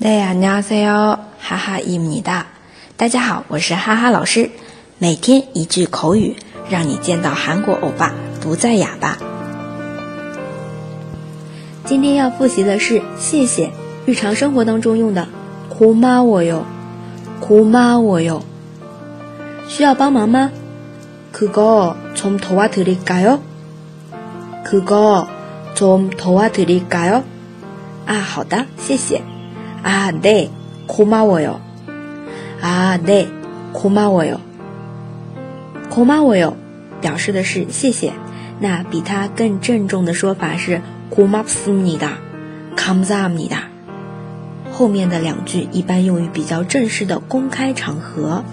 네 안녕하세요， 哈哈伊米哒。大家好，我是哈哈老师。每天一句口语，让你见到韩国欧巴不再哑巴。今天要复习的是谢谢，日常生活当中用的고마워 요， 고마워 요。 需要帮忙吗？그거좀도와드릴까 요？ 그거좀도와드릴까 요？ 啊，好的，谢谢。 啊，对，고마워 요。 啊，对，고마워 요。 고마워 요， 表示的是谢谢。那比它更郑重的说法是고맙습니 다， 감사합니 다。 后面的两句一般用于比较正式的公开场合。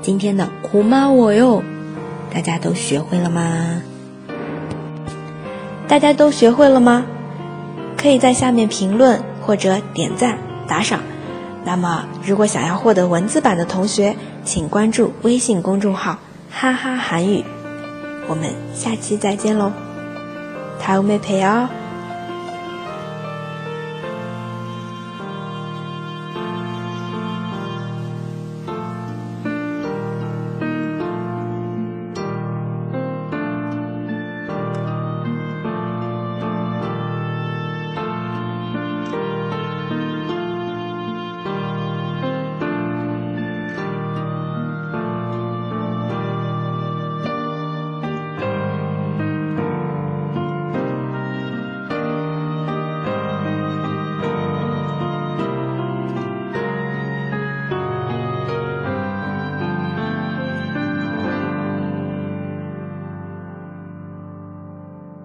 今天的고마워 요， 大家都学会了吗？大家都学会了吗？可以在下面评论。 或者点赞打赏。那么，如果想要获得文字版的同学，请关注微信公众号“哈哈韩语”。我们下期再见喽，다음에봬요